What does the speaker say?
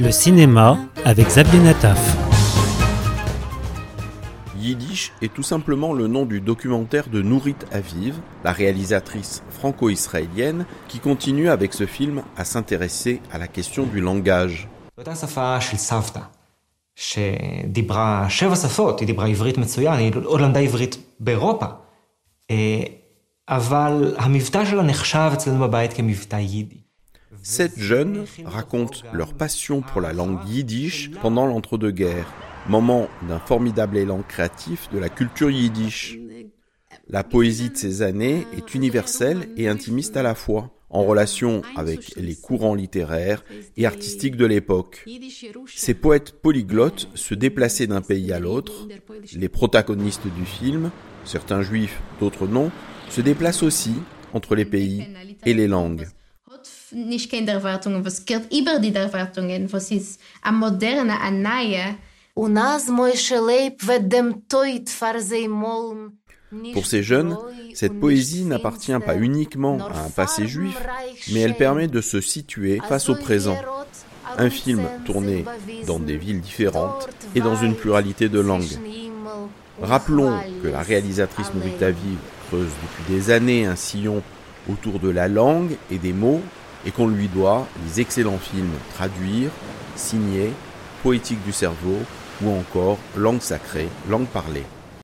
Le cinéma avec Xavier Nataf. Yiddish est tout simplement le nom du documentaire de Nourit Aviv, la réalisatrice franco-israélienne qui continue avec ce film à s'intéresser à la question du langage. Sept jeunes racontent leur passion pour la langue yiddish pendant l'entre-deux-guerres, moment d'un formidable élan créatif de la culture yiddish. La poésie de ces années est universelle et intimiste à la fois, en relation avec les courants littéraires et artistiques de l'époque. Ces poètes polyglottes se déplaçaient d'un pays à l'autre. Les protagonistes du film, certains juifs, d'autres non, se déplacent aussi entre les pays et les langues. Pour ces jeunes, cette poésie n'appartient pas uniquement à un passé juif, mais elle permet de se situer face au présent. Un film tourné dans des villes différentes et dans une pluralité de langues. Rappelons que la réalisatrice Nourita Vive creuse depuis des années un sillon autour de la langue et des mots et qu'on lui doit les excellents films Traduire, Signer, Poétique du cerveau ou encore Langue sacrée, langue parlée.